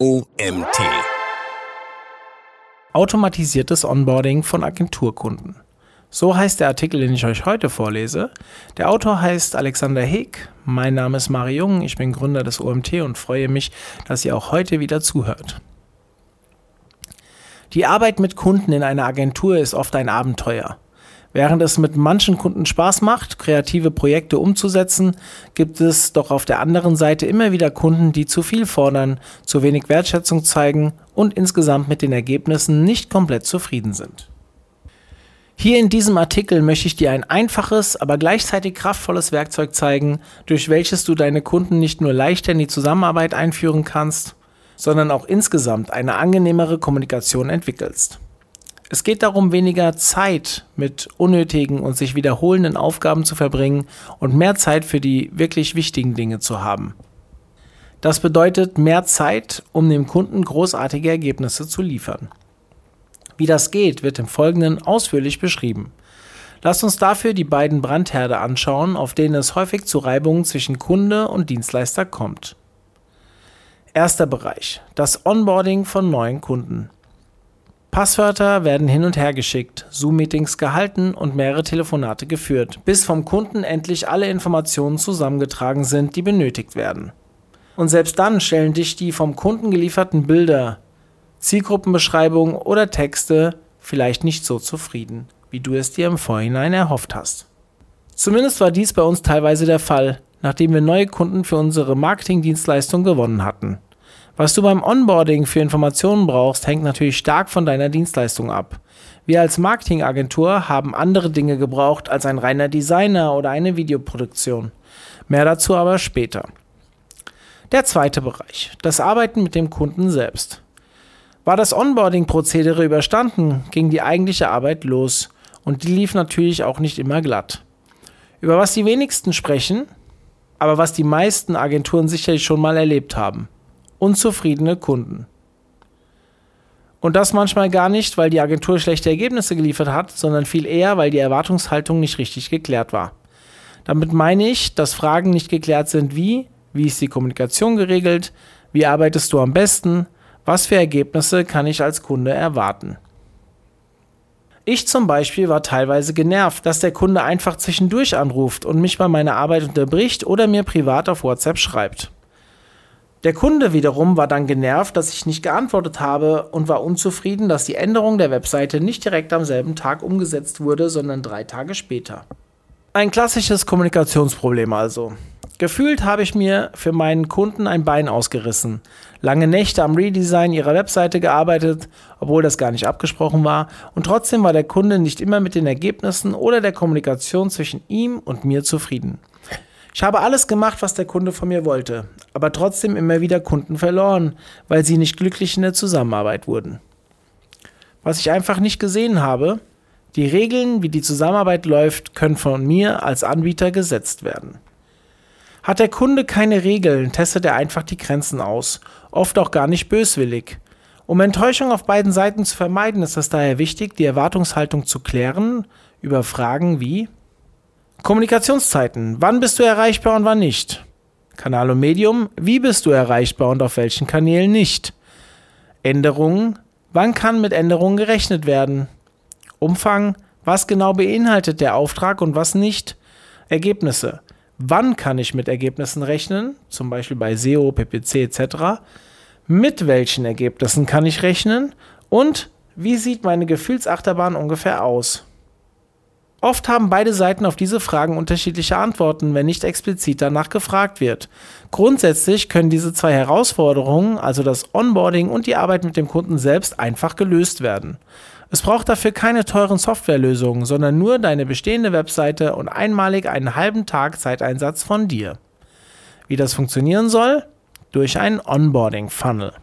OMT. Automatisiertes Onboarding von Agenturkunden. So heißt der Artikel, den ich euch heute vorlese. Der Autor heißt Alexander Heek. Mein Name ist Mari Jung. Ich bin Gründer des OMT und freue mich, dass ihr auch heute wieder zuhört. Die Arbeit mit Kunden in einer Agentur ist oft ein Abenteuer. Während es mit manchen Kunden Spaß macht, kreative Projekte umzusetzen, gibt es doch auf der anderen Seite immer wieder Kunden, die zu viel fordern, zu wenig Wertschätzung zeigen und insgesamt mit den Ergebnissen nicht komplett zufrieden sind. Hier in diesem Artikel möchte ich dir ein einfaches, aber gleichzeitig kraftvolles Werkzeug zeigen, durch welches du deine Kunden nicht nur leichter in die Zusammenarbeit einführen kannst, sondern auch insgesamt eine angenehmere Kommunikation entwickelst. Es geht darum, weniger Zeit mit unnötigen und sich wiederholenden Aufgaben zu verbringen und mehr Zeit für die wirklich wichtigen Dinge zu haben. Das bedeutet mehr Zeit, um dem Kunden großartige Ergebnisse zu liefern. Wie das geht, wird im Folgenden ausführlich beschrieben. Lasst uns dafür die beiden Brandherde anschauen, auf denen es häufig zu Reibungen zwischen Kunde und Dienstleister kommt. Erster Bereich. Das Onboarding von neuen Kunden. Passwörter werden hin und her geschickt, Zoom-Meetings gehalten und mehrere Telefonate geführt, bis vom Kunden endlich alle Informationen zusammengetragen sind, die benötigt werden. Und selbst dann stellen dich die vom Kunden gelieferten Bilder, Zielgruppenbeschreibungen oder Texte vielleicht nicht so zufrieden, wie du es dir im Vorhinein erhofft hast. Zumindest war dies bei uns teilweise der Fall, nachdem wir neue Kunden für unsere Marketingdienstleistung gewonnen hatten. Was du beim Onboarding für Informationen brauchst, hängt natürlich stark von deiner Dienstleistung ab. Wir als Marketingagentur haben andere Dinge gebraucht als ein reiner Designer oder eine Videoproduktion. Mehr dazu aber später. Der zweite Bereich, das Arbeiten mit dem Kunden selbst. War das Onboarding-Prozedere überstanden, ging die eigentliche Arbeit los und die lief natürlich auch nicht immer glatt. Über was die wenigsten sprechen, aber was die meisten Agenturen sicherlich schon mal erlebt haben unzufriedene Kunden. Und das manchmal gar nicht, weil die Agentur schlechte Ergebnisse geliefert hat, sondern viel eher, weil die Erwartungshaltung nicht richtig geklärt war. Damit meine ich, dass Fragen nicht geklärt sind wie, wie ist die Kommunikation geregelt, wie arbeitest du am besten, was für Ergebnisse kann ich als Kunde erwarten. Ich zum Beispiel war teilweise genervt, dass der Kunde einfach zwischendurch anruft und mich bei meiner Arbeit unterbricht oder mir privat auf WhatsApp schreibt. Der Kunde wiederum war dann genervt, dass ich nicht geantwortet habe und war unzufrieden, dass die Änderung der Webseite nicht direkt am selben Tag umgesetzt wurde, sondern drei Tage später. Ein klassisches Kommunikationsproblem also. Gefühlt habe ich mir für meinen Kunden ein Bein ausgerissen, lange Nächte am Redesign ihrer Webseite gearbeitet, obwohl das gar nicht abgesprochen war, und trotzdem war der Kunde nicht immer mit den Ergebnissen oder der Kommunikation zwischen ihm und mir zufrieden. Ich habe alles gemacht, was der Kunde von mir wollte, aber trotzdem immer wieder Kunden verloren, weil sie nicht glücklich in der Zusammenarbeit wurden. Was ich einfach nicht gesehen habe, die Regeln, wie die Zusammenarbeit läuft, können von mir als Anbieter gesetzt werden. Hat der Kunde keine Regeln, testet er einfach die Grenzen aus, oft auch gar nicht böswillig. Um Enttäuschung auf beiden Seiten zu vermeiden, ist es daher wichtig, die Erwartungshaltung zu klären über Fragen wie Kommunikationszeiten. Wann bist du erreichbar und wann nicht? Kanal und Medium. Wie bist du erreichbar und auf welchen Kanälen nicht? Änderungen. Wann kann mit Änderungen gerechnet werden? Umfang. Was genau beinhaltet der Auftrag und was nicht? Ergebnisse. Wann kann ich mit Ergebnissen rechnen? Zum Beispiel bei SEO, PPC etc. Mit welchen Ergebnissen kann ich rechnen? Und wie sieht meine Gefühlsachterbahn ungefähr aus? Oft haben beide Seiten auf diese Fragen unterschiedliche Antworten, wenn nicht explizit danach gefragt wird. Grundsätzlich können diese zwei Herausforderungen, also das Onboarding und die Arbeit mit dem Kunden selbst, einfach gelöst werden. Es braucht dafür keine teuren Softwarelösungen, sondern nur deine bestehende Webseite und einmalig einen halben Tag Zeiteinsatz von dir. Wie das funktionieren soll? Durch einen Onboarding-Funnel.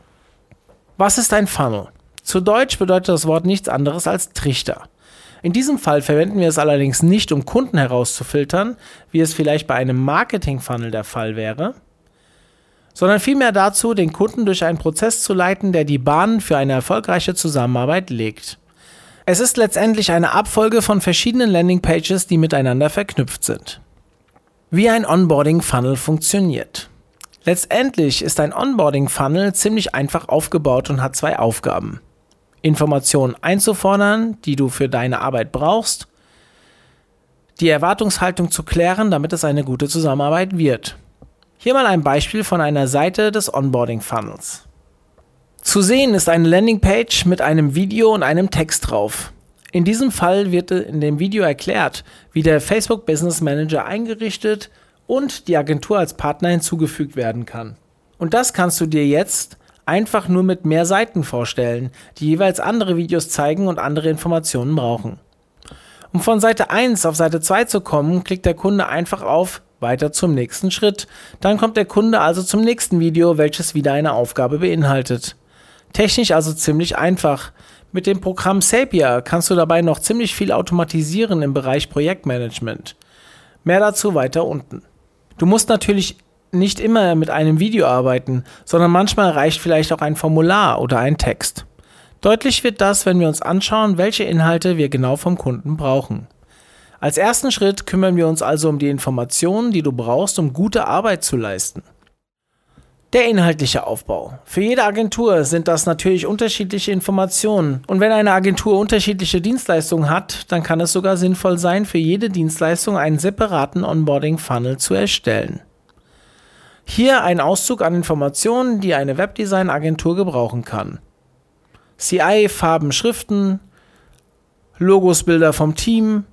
Was ist ein Funnel? Zu Deutsch bedeutet das Wort nichts anderes als Trichter. In diesem Fall verwenden wir es allerdings nicht, um Kunden herauszufiltern, wie es vielleicht bei einem Marketing-Funnel der Fall wäre, sondern vielmehr dazu, den Kunden durch einen Prozess zu leiten, der die Bahn für eine erfolgreiche Zusammenarbeit legt. Es ist letztendlich eine Abfolge von verschiedenen Landingpages, die miteinander verknüpft sind. Wie ein Onboarding-Funnel funktioniert. Letztendlich ist ein Onboarding-Funnel ziemlich einfach aufgebaut und hat zwei Aufgaben. Informationen einzufordern, die du für deine Arbeit brauchst, die Erwartungshaltung zu klären, damit es eine gute Zusammenarbeit wird. Hier mal ein Beispiel von einer Seite des Onboarding-Funnels. Zu sehen ist eine Landingpage mit einem Video und einem Text drauf. In diesem Fall wird in dem Video erklärt, wie der Facebook Business Manager eingerichtet und die Agentur als Partner hinzugefügt werden kann. Und das kannst du dir jetzt einfach nur mit mehr Seiten vorstellen, die jeweils andere Videos zeigen und andere Informationen brauchen. Um von Seite 1 auf Seite 2 zu kommen, klickt der Kunde einfach auf weiter zum nächsten Schritt. Dann kommt der Kunde also zum nächsten Video, welches wieder eine Aufgabe beinhaltet. Technisch also ziemlich einfach. Mit dem Programm Sapia kannst du dabei noch ziemlich viel automatisieren im Bereich Projektmanagement. Mehr dazu weiter unten. Du musst natürlich nicht immer mit einem Video arbeiten, sondern manchmal reicht vielleicht auch ein Formular oder ein Text. Deutlich wird das, wenn wir uns anschauen, welche Inhalte wir genau vom Kunden brauchen. Als ersten Schritt kümmern wir uns also um die Informationen, die du brauchst, um gute Arbeit zu leisten. Der inhaltliche Aufbau. Für jede Agentur sind das natürlich unterschiedliche Informationen. Und wenn eine Agentur unterschiedliche Dienstleistungen hat, dann kann es sogar sinnvoll sein, für jede Dienstleistung einen separaten Onboarding-Funnel zu erstellen. Hier ein Auszug an Informationen, die eine Webdesign-Agentur gebrauchen kann. CI, Farben, Schriften, Logos, Bilder vom Team,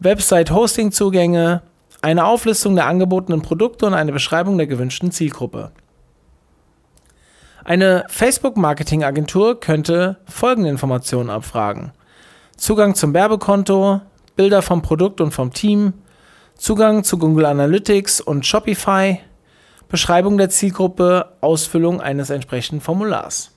Website-Hosting-Zugänge, eine Auflistung der angebotenen Produkte und eine Beschreibung der gewünschten Zielgruppe. Eine Facebook-Marketing-Agentur könnte folgende Informationen abfragen. Zugang zum Werbekonto, Bilder vom Produkt und vom Team, Zugang zu Google Analytics und Shopify, Beschreibung der Zielgruppe, Ausfüllung eines entsprechenden Formulars.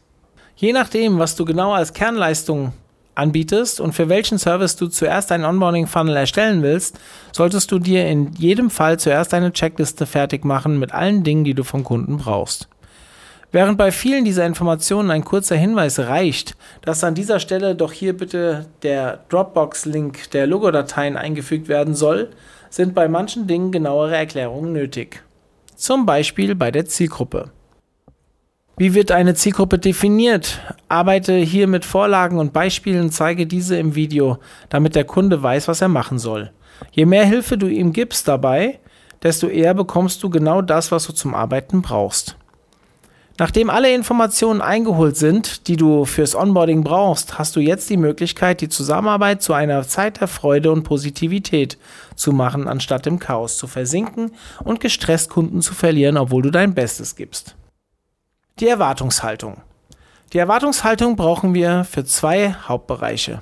Je nachdem, was du genau als Kernleistung anbietest und für welchen Service du zuerst einen Onboarding-Funnel erstellen willst, solltest du dir in jedem Fall zuerst eine Checkliste fertig machen mit allen Dingen, die du vom Kunden brauchst. Während bei vielen dieser Informationen ein kurzer Hinweis reicht, dass an dieser Stelle doch hier bitte der Dropbox-Link der Logodateien eingefügt werden soll, sind bei manchen Dingen genauere Erklärungen nötig. Zum Beispiel bei der Zielgruppe. Wie wird eine Zielgruppe definiert? Arbeite hier mit Vorlagen und Beispielen, zeige diese im Video, damit der Kunde weiß, was er machen soll. Je mehr Hilfe du ihm gibst dabei, desto eher bekommst du genau das, was du zum Arbeiten brauchst. Nachdem alle Informationen eingeholt sind, die du fürs Onboarding brauchst, hast du jetzt die Möglichkeit, die Zusammenarbeit zu einer Zeit der Freude und Positivität zu machen, anstatt im Chaos zu versinken und gestresst Kunden zu verlieren, obwohl du dein Bestes gibst. Die Erwartungshaltung. Die Erwartungshaltung brauchen wir für zwei Hauptbereiche.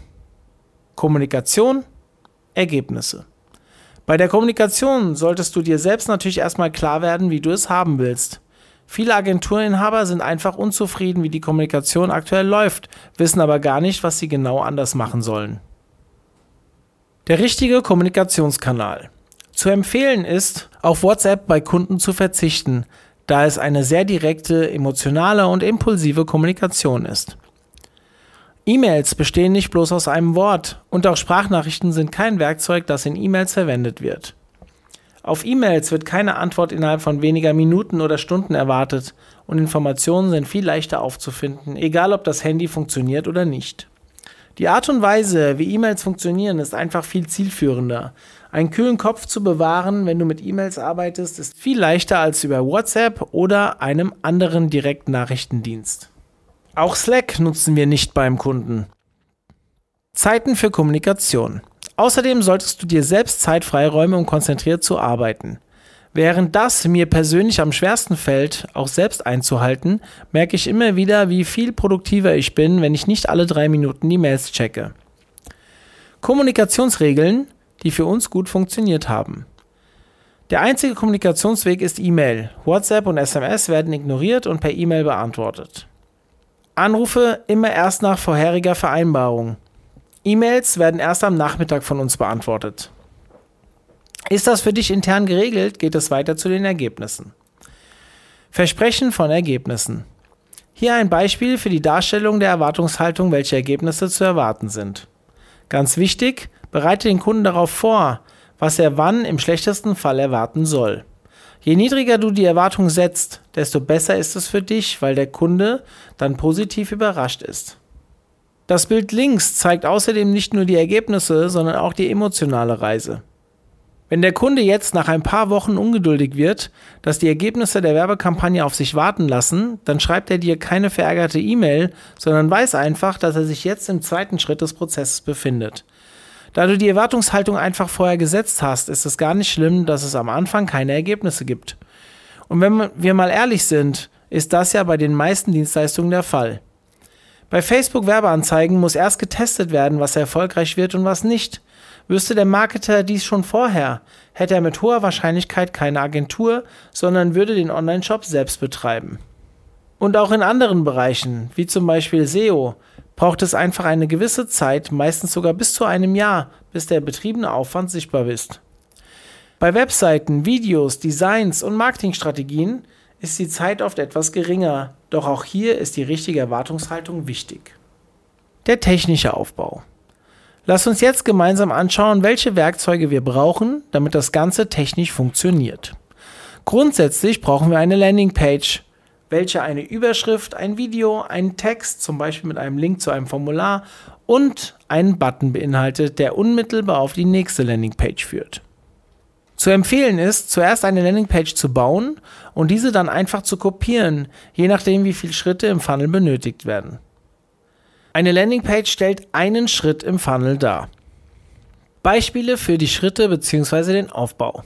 Kommunikation, Ergebnisse. Bei der Kommunikation solltest du dir selbst natürlich erstmal klar werden, wie du es haben willst. Viele Agenturinhaber sind einfach unzufrieden, wie die Kommunikation aktuell läuft, wissen aber gar nicht, was sie genau anders machen sollen. Der richtige Kommunikationskanal. Zu empfehlen ist, auf WhatsApp bei Kunden zu verzichten, da es eine sehr direkte, emotionale und impulsive Kommunikation ist. E-Mails bestehen nicht bloß aus einem Wort und auch Sprachnachrichten sind kein Werkzeug, das in E-Mails verwendet wird. Auf E-Mails wird keine Antwort innerhalb von weniger Minuten oder Stunden erwartet und Informationen sind viel leichter aufzufinden, egal ob das Handy funktioniert oder nicht. Die Art und Weise, wie E-Mails funktionieren, ist einfach viel zielführender. Einen kühlen Kopf zu bewahren, wenn du mit E-Mails arbeitest, ist viel leichter als über WhatsApp oder einem anderen Direktnachrichtendienst. Auch Slack nutzen wir nicht beim Kunden. Zeiten für Kommunikation. Außerdem solltest du dir selbst Zeit freiräumen, um konzentriert zu arbeiten. Während das mir persönlich am schwersten fällt, auch selbst einzuhalten, merke ich immer wieder, wie viel produktiver ich bin, wenn ich nicht alle drei Minuten die Mails checke. Kommunikationsregeln, die für uns gut funktioniert haben. Der einzige Kommunikationsweg ist E-Mail. WhatsApp und SMS werden ignoriert und per E-Mail beantwortet. Anrufe immer erst nach vorheriger Vereinbarung. E-Mails werden erst am Nachmittag von uns beantwortet. Ist das für dich intern geregelt, geht es weiter zu den Ergebnissen. Versprechen von Ergebnissen. Hier ein Beispiel für die Darstellung der Erwartungshaltung, welche Ergebnisse zu erwarten sind. Ganz wichtig, bereite den Kunden darauf vor, was er wann im schlechtesten Fall erwarten soll. Je niedriger du die Erwartung setzt, desto besser ist es für dich, weil der Kunde dann positiv überrascht ist. Das Bild links zeigt außerdem nicht nur die Ergebnisse, sondern auch die emotionale Reise. Wenn der Kunde jetzt nach ein paar Wochen ungeduldig wird, dass die Ergebnisse der Werbekampagne auf sich warten lassen, dann schreibt er dir keine verärgerte E-Mail, sondern weiß einfach, dass er sich jetzt im zweiten Schritt des Prozesses befindet. Da du die Erwartungshaltung einfach vorher gesetzt hast, ist es gar nicht schlimm, dass es am Anfang keine Ergebnisse gibt. Und wenn wir mal ehrlich sind, ist das ja bei den meisten Dienstleistungen der Fall. Bei Facebook Werbeanzeigen muss erst getestet werden, was erfolgreich wird und was nicht. Wüsste der Marketer dies schon vorher, hätte er mit hoher Wahrscheinlichkeit keine Agentur, sondern würde den Online-Shop selbst betreiben. Und auch in anderen Bereichen, wie zum Beispiel SEO, braucht es einfach eine gewisse Zeit, meistens sogar bis zu einem Jahr, bis der betriebene Aufwand sichtbar ist. Bei Webseiten, Videos, Designs und Marketingstrategien ist die Zeit oft etwas geringer, doch auch hier ist die richtige Erwartungshaltung wichtig. Der technische Aufbau. Lass uns jetzt gemeinsam anschauen, welche Werkzeuge wir brauchen, damit das Ganze technisch funktioniert. Grundsätzlich brauchen wir eine Landingpage, welche eine Überschrift, ein Video, einen Text, zum Beispiel mit einem Link zu einem Formular und einen Button beinhaltet, der unmittelbar auf die nächste Landingpage führt. Zu empfehlen ist, zuerst eine Landingpage zu bauen und diese dann einfach zu kopieren, je nachdem wie viele Schritte im Funnel benötigt werden. Eine Landingpage stellt einen Schritt im Funnel dar. Beispiele für die Schritte bzw. den Aufbau.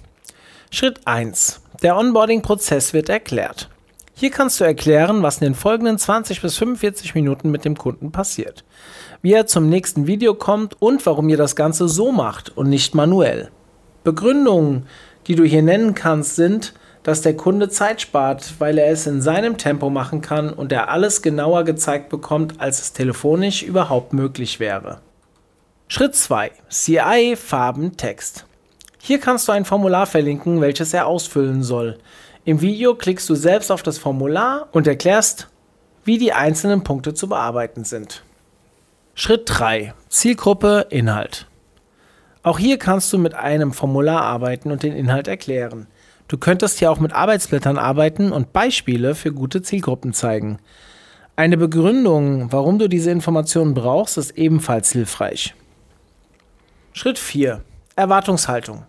Schritt 1. Der Onboarding-Prozess wird erklärt. Hier kannst du erklären, was in den folgenden 20 bis 45 Minuten mit dem Kunden passiert, wie er zum nächsten Video kommt und warum ihr das Ganze so macht und nicht manuell. Begründungen, die du hier nennen kannst, sind, dass der Kunde Zeit spart, weil er es in seinem Tempo machen kann und er alles genauer gezeigt bekommt, als es telefonisch überhaupt möglich wäre. Schritt 2. CI Farben Text. Hier kannst du ein Formular verlinken, welches er ausfüllen soll. Im Video klickst du selbst auf das Formular und erklärst, wie die einzelnen Punkte zu bearbeiten sind. Schritt 3. Zielgruppe Inhalt. Auch hier kannst du mit einem Formular arbeiten und den Inhalt erklären. Du könntest hier auch mit Arbeitsblättern arbeiten und Beispiele für gute Zielgruppen zeigen. Eine Begründung, warum du diese Informationen brauchst, ist ebenfalls hilfreich. Schritt 4. Erwartungshaltung.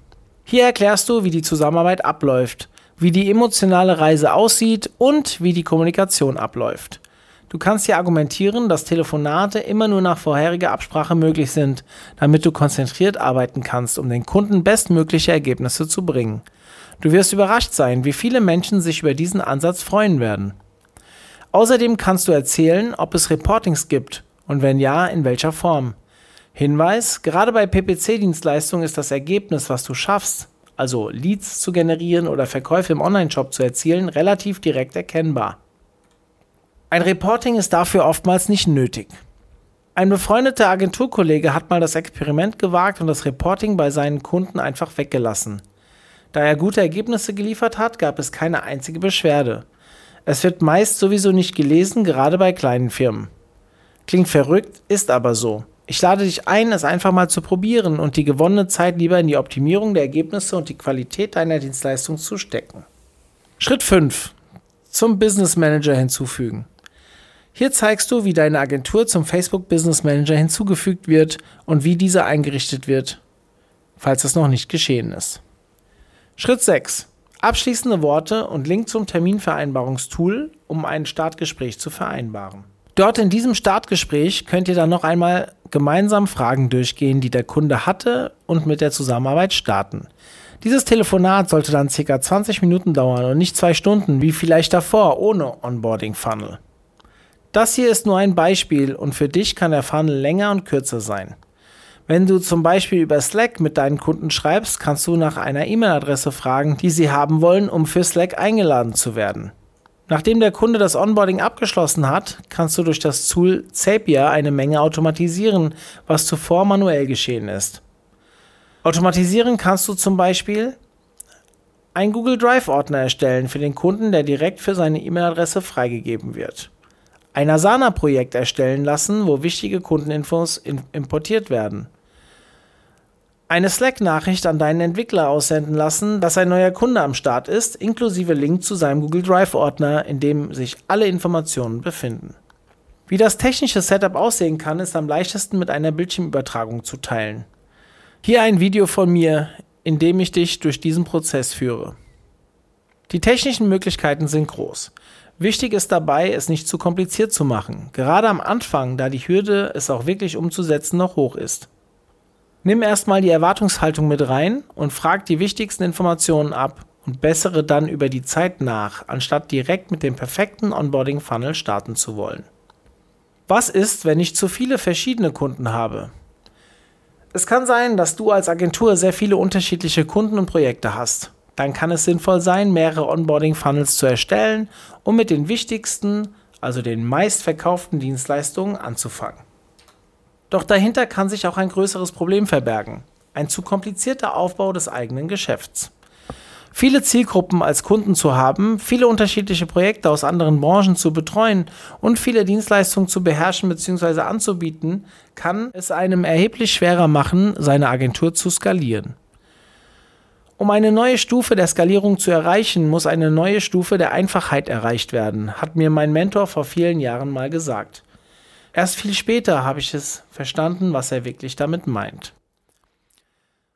Hier erklärst du, wie die Zusammenarbeit abläuft, wie die emotionale Reise aussieht und wie die Kommunikation abläuft. Du kannst hier argumentieren, dass Telefonate immer nur nach vorheriger Absprache möglich sind, damit du konzentriert arbeiten kannst, um den Kunden bestmögliche Ergebnisse zu bringen. Du wirst überrascht sein, wie viele Menschen sich über diesen Ansatz freuen werden. Außerdem kannst du erzählen, ob es Reportings gibt und wenn ja, in welcher Form. Hinweis, gerade bei PPC-Dienstleistungen ist das Ergebnis, was du schaffst, also Leads zu generieren oder Verkäufe im Online-Shop zu erzielen, relativ direkt erkennbar. Ein Reporting ist dafür oftmals nicht nötig. Ein befreundeter Agenturkollege hat mal das Experiment gewagt und das Reporting bei seinen Kunden einfach weggelassen. Da er gute Ergebnisse geliefert hat, gab es keine einzige Beschwerde. Es wird meist sowieso nicht gelesen, gerade bei kleinen Firmen. Klingt verrückt, ist aber so. Ich lade dich ein, es einfach mal zu probieren und die gewonnene Zeit lieber in die Optimierung der Ergebnisse und die Qualität deiner Dienstleistung zu stecken. Schritt 5. Zum Business Manager hinzufügen. Hier zeigst du, wie deine Agentur zum Facebook Business Manager hinzugefügt wird und wie dieser eingerichtet wird, falls das noch nicht geschehen ist. Schritt 6. Abschließende Worte und Link zum Terminvereinbarungstool, um ein Startgespräch zu vereinbaren. Dort in diesem Startgespräch könnt ihr dann noch einmal gemeinsam Fragen durchgehen, die der Kunde hatte und mit der Zusammenarbeit starten. Dieses Telefonat sollte dann ca. 20 Minuten dauern und nicht zwei Stunden, wie vielleicht davor ohne Onboarding-Funnel. Das hier ist nur ein Beispiel und für dich kann der Funnel länger und kürzer sein. Wenn du zum Beispiel über Slack mit deinen Kunden schreibst, kannst du nach einer E-Mail-Adresse fragen, die sie haben wollen, um für Slack eingeladen zu werden. Nachdem der Kunde das Onboarding abgeschlossen hat, kannst du durch das Tool Zapier eine Menge automatisieren, was zuvor manuell geschehen ist. Automatisieren kannst du zum Beispiel einen Google Drive-Ordner erstellen für den Kunden, der direkt für seine E-Mail-Adresse freigegeben wird. Ein Asana-Projekt erstellen lassen, wo wichtige Kundeninfos importiert werden eine Slack-Nachricht an deinen Entwickler aussenden lassen, dass ein neuer Kunde am Start ist, inklusive Link zu seinem Google Drive-Ordner, in dem sich alle Informationen befinden. Wie das technische Setup aussehen kann, ist am leichtesten mit einer Bildschirmübertragung zu teilen. Hier ein Video von mir, in dem ich dich durch diesen Prozess führe. Die technischen Möglichkeiten sind groß. Wichtig ist dabei, es nicht zu kompliziert zu machen, gerade am Anfang, da die Hürde, es auch wirklich umzusetzen, noch hoch ist. Nimm erstmal die Erwartungshaltung mit rein und frag die wichtigsten Informationen ab und bessere dann über die Zeit nach, anstatt direkt mit dem perfekten Onboarding-Funnel starten zu wollen. Was ist, wenn ich zu viele verschiedene Kunden habe? Es kann sein, dass du als Agentur sehr viele unterschiedliche Kunden und Projekte hast. Dann kann es sinnvoll sein, mehrere Onboarding-Funnels zu erstellen, um mit den wichtigsten, also den meistverkauften Dienstleistungen anzufangen. Doch dahinter kann sich auch ein größeres Problem verbergen. Ein zu komplizierter Aufbau des eigenen Geschäfts. Viele Zielgruppen als Kunden zu haben, viele unterschiedliche Projekte aus anderen Branchen zu betreuen und viele Dienstleistungen zu beherrschen bzw. anzubieten, kann es einem erheblich schwerer machen, seine Agentur zu skalieren. Um eine neue Stufe der Skalierung zu erreichen, muss eine neue Stufe der Einfachheit erreicht werden, hat mir mein Mentor vor vielen Jahren mal gesagt. Erst viel später habe ich es verstanden, was er wirklich damit meint.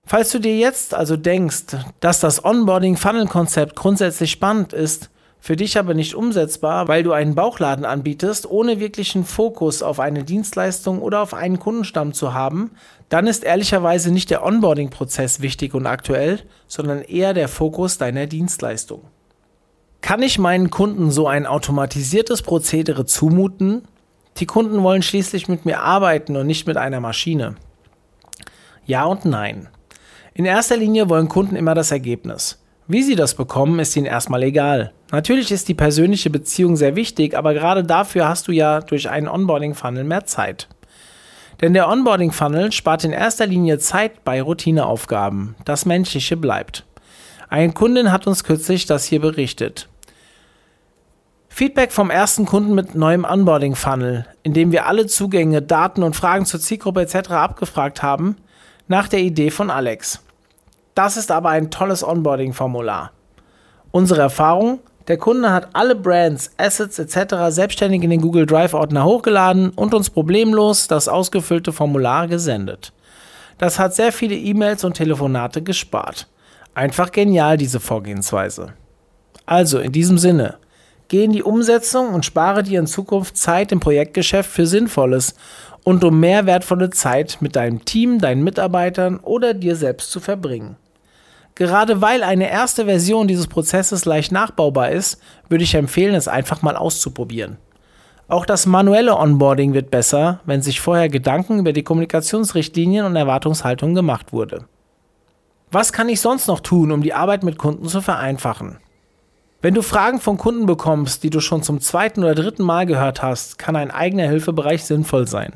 Falls du dir jetzt also denkst, dass das Onboarding-Funnel-Konzept grundsätzlich spannend ist, für dich aber nicht umsetzbar, weil du einen Bauchladen anbietest, ohne wirklichen Fokus auf eine Dienstleistung oder auf einen Kundenstamm zu haben, dann ist ehrlicherweise nicht der Onboarding-Prozess wichtig und aktuell, sondern eher der Fokus deiner Dienstleistung. Kann ich meinen Kunden so ein automatisiertes Prozedere zumuten, die Kunden wollen schließlich mit mir arbeiten und nicht mit einer Maschine. Ja und nein. In erster Linie wollen Kunden immer das Ergebnis. Wie sie das bekommen, ist ihnen erstmal egal. Natürlich ist die persönliche Beziehung sehr wichtig, aber gerade dafür hast du ja durch einen Onboarding-Funnel mehr Zeit. Denn der Onboarding-Funnel spart in erster Linie Zeit bei Routineaufgaben. Das Menschliche bleibt. Eine Kundin hat uns kürzlich das hier berichtet. Feedback vom ersten Kunden mit neuem Onboarding-Funnel, in dem wir alle Zugänge, Daten und Fragen zur Zielgruppe etc. abgefragt haben, nach der Idee von Alex. Das ist aber ein tolles Onboarding-Formular. Unsere Erfahrung, der Kunde hat alle Brands, Assets etc. selbstständig in den Google Drive-Ordner hochgeladen und uns problemlos das ausgefüllte Formular gesendet. Das hat sehr viele E-Mails und Telefonate gespart. Einfach genial diese Vorgehensweise. Also in diesem Sinne, Geh in die Umsetzung und spare dir in Zukunft Zeit im Projektgeschäft für Sinnvolles und um mehr wertvolle Zeit mit deinem Team, deinen Mitarbeitern oder dir selbst zu verbringen. Gerade weil eine erste Version dieses Prozesses leicht nachbaubar ist, würde ich empfehlen, es einfach mal auszuprobieren. Auch das manuelle Onboarding wird besser, wenn sich vorher Gedanken über die Kommunikationsrichtlinien und Erwartungshaltung gemacht wurde. Was kann ich sonst noch tun, um die Arbeit mit Kunden zu vereinfachen? Wenn du Fragen von Kunden bekommst, die du schon zum zweiten oder dritten Mal gehört hast, kann ein eigener Hilfebereich sinnvoll sein.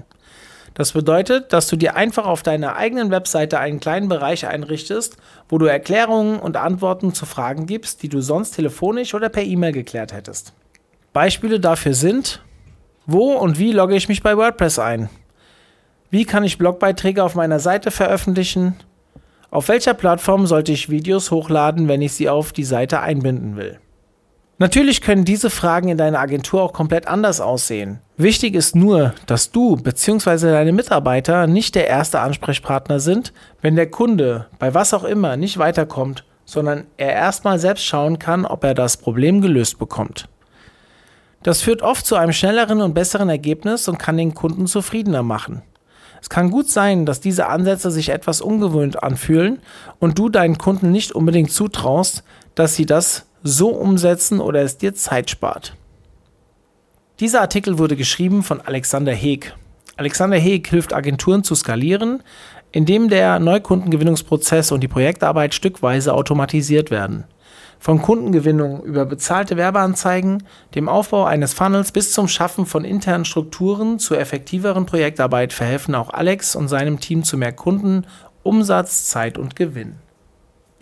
Das bedeutet, dass du dir einfach auf deiner eigenen Webseite einen kleinen Bereich einrichtest, wo du Erklärungen und Antworten zu Fragen gibst, die du sonst telefonisch oder per E-Mail geklärt hättest. Beispiele dafür sind, wo und wie logge ich mich bei WordPress ein? Wie kann ich Blogbeiträge auf meiner Seite veröffentlichen? Auf welcher Plattform sollte ich Videos hochladen, wenn ich sie auf die Seite einbinden will? Natürlich können diese Fragen in deiner Agentur auch komplett anders aussehen. Wichtig ist nur, dass du bzw. deine Mitarbeiter nicht der erste Ansprechpartner sind, wenn der Kunde bei was auch immer nicht weiterkommt, sondern er erstmal selbst schauen kann, ob er das Problem gelöst bekommt. Das führt oft zu einem schnelleren und besseren Ergebnis und kann den Kunden zufriedener machen. Es kann gut sein, dass diese Ansätze sich etwas ungewöhnt anfühlen und du deinen Kunden nicht unbedingt zutraust, dass sie das so umsetzen oder es dir Zeit spart. Dieser Artikel wurde geschrieben von Alexander Heeg. Alexander Heeg hilft Agenturen zu skalieren, indem der Neukundengewinnungsprozess und die Projektarbeit stückweise automatisiert werden. Von Kundengewinnung über bezahlte Werbeanzeigen, dem Aufbau eines Funnels bis zum Schaffen von internen Strukturen zur effektiveren Projektarbeit verhelfen auch Alex und seinem Team zu mehr Kunden, Umsatz, Zeit und Gewinn.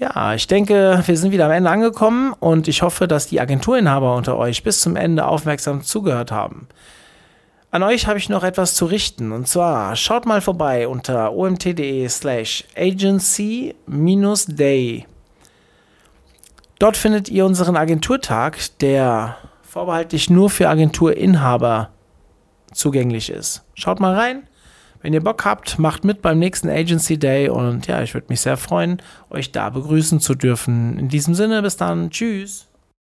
Ja, ich denke, wir sind wieder am Ende angekommen und ich hoffe, dass die Agenturinhaber unter euch bis zum Ende aufmerksam zugehört haben. An euch habe ich noch etwas zu richten. Und zwar schaut mal vorbei unter omt.de slash agency-day. Dort findet ihr unseren Agenturtag, der vorbehaltlich nur für Agenturinhaber zugänglich ist. Schaut mal rein. Wenn ihr Bock habt, macht mit beim nächsten Agency Day und ja, ich würde mich sehr freuen, euch da begrüßen zu dürfen. In diesem Sinne, bis dann. Tschüss.